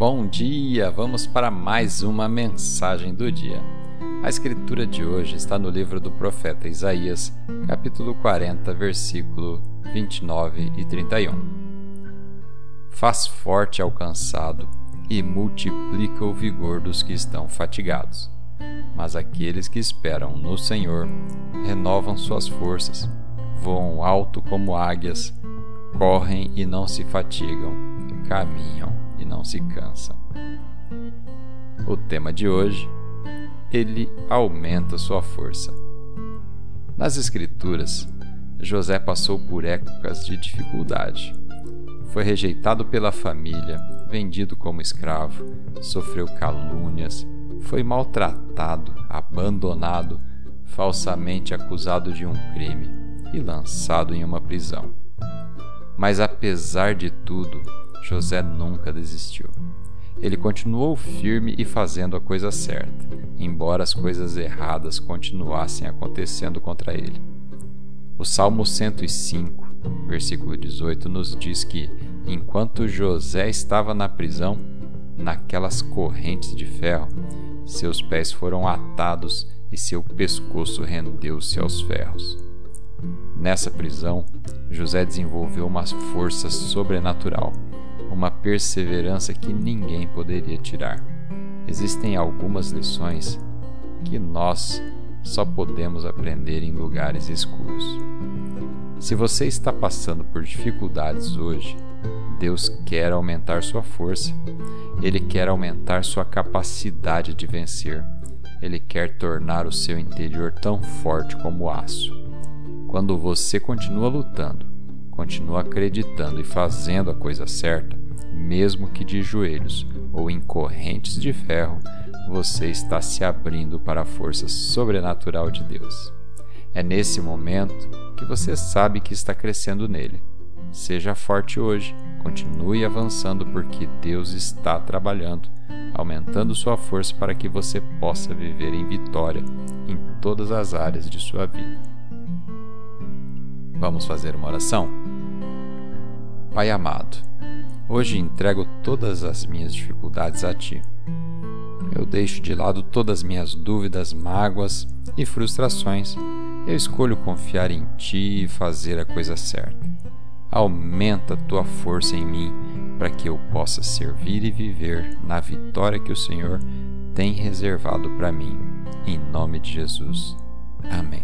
Bom dia! Vamos para mais uma mensagem do dia. A escritura de hoje está no livro do profeta Isaías, capítulo 40, versículo 29 e 31. Faz forte ao cansado e multiplica o vigor dos que estão fatigados. Mas aqueles que esperam no Senhor renovam suas forças, voam alto como águias, correm e não se fatigam, caminham e não se cansam. O tema de hoje: Ele aumenta sua força. Nas Escrituras, José passou por épocas de dificuldade. Foi rejeitado pela família, vendido como escravo, sofreu calúnias, foi maltratado, abandonado, falsamente acusado de um crime e lançado em uma prisão. Mas apesar de tudo, José nunca desistiu. Ele continuou firme e fazendo a coisa certa, embora as coisas erradas continuassem acontecendo contra ele. O Salmo 105, versículo 18, nos diz que, enquanto José estava na prisão, naquelas correntes de ferro, seus pés foram atados e seu pescoço rendeu-se aos ferros. Nessa prisão, José desenvolveu uma força sobrenatural uma perseverança que ninguém poderia tirar. Existem algumas lições que nós só podemos aprender em lugares escuros. Se você está passando por dificuldades hoje, Deus quer aumentar sua força. Ele quer aumentar sua capacidade de vencer. Ele quer tornar o seu interior tão forte como aço. Quando você continua lutando, continua acreditando e fazendo a coisa certa, mesmo que de joelhos ou em correntes de ferro, você está se abrindo para a força sobrenatural de Deus. É nesse momento que você sabe que está crescendo nele. Seja forte hoje, continue avançando porque Deus está trabalhando, aumentando sua força para que você possa viver em vitória em todas as áreas de sua vida. Vamos fazer uma oração? Pai amado, Hoje entrego todas as minhas dificuldades a Ti. Eu deixo de lado todas as minhas dúvidas, mágoas e frustrações. Eu escolho confiar em Ti e fazer a coisa certa. Aumenta a Tua força em mim para que eu possa servir e viver na vitória que o Senhor tem reservado para mim. Em nome de Jesus. Amém.